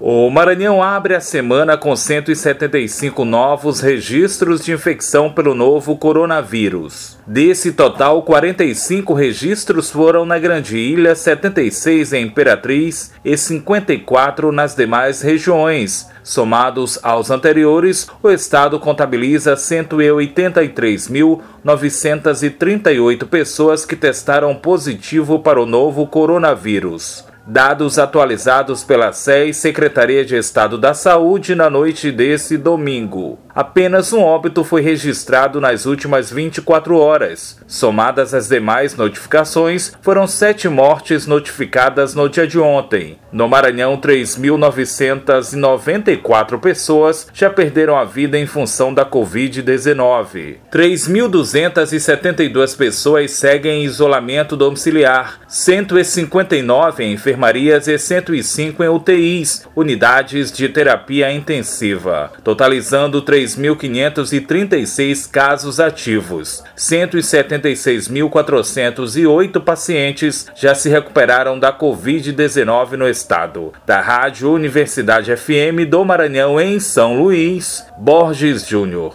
O Maranhão abre a semana com 175 novos registros de infecção pelo novo coronavírus. Desse total, 45 registros foram na Grande Ilha, 76 em Imperatriz e 54 nas demais regiões. Somados aos anteriores, o estado contabiliza 183.938 pessoas que testaram positivo para o novo coronavírus. Dados atualizados pela SES, Secretaria de Estado da Saúde, na noite desse domingo. Apenas um óbito foi registrado nas últimas 24 horas. Somadas as demais notificações, foram sete mortes notificadas no dia de ontem. No Maranhão, 3.994 pessoas já perderam a vida em função da Covid-19. 3.272 pessoas seguem em isolamento domiciliar, 159 em enfermarias e 105 em UTIs, unidades de terapia intensiva, totalizando 3 3.536 casos ativos. 176.408 pacientes já se recuperaram da Covid-19 no estado. Da Rádio Universidade FM do Maranhão, em São Luís, Borges Júnior.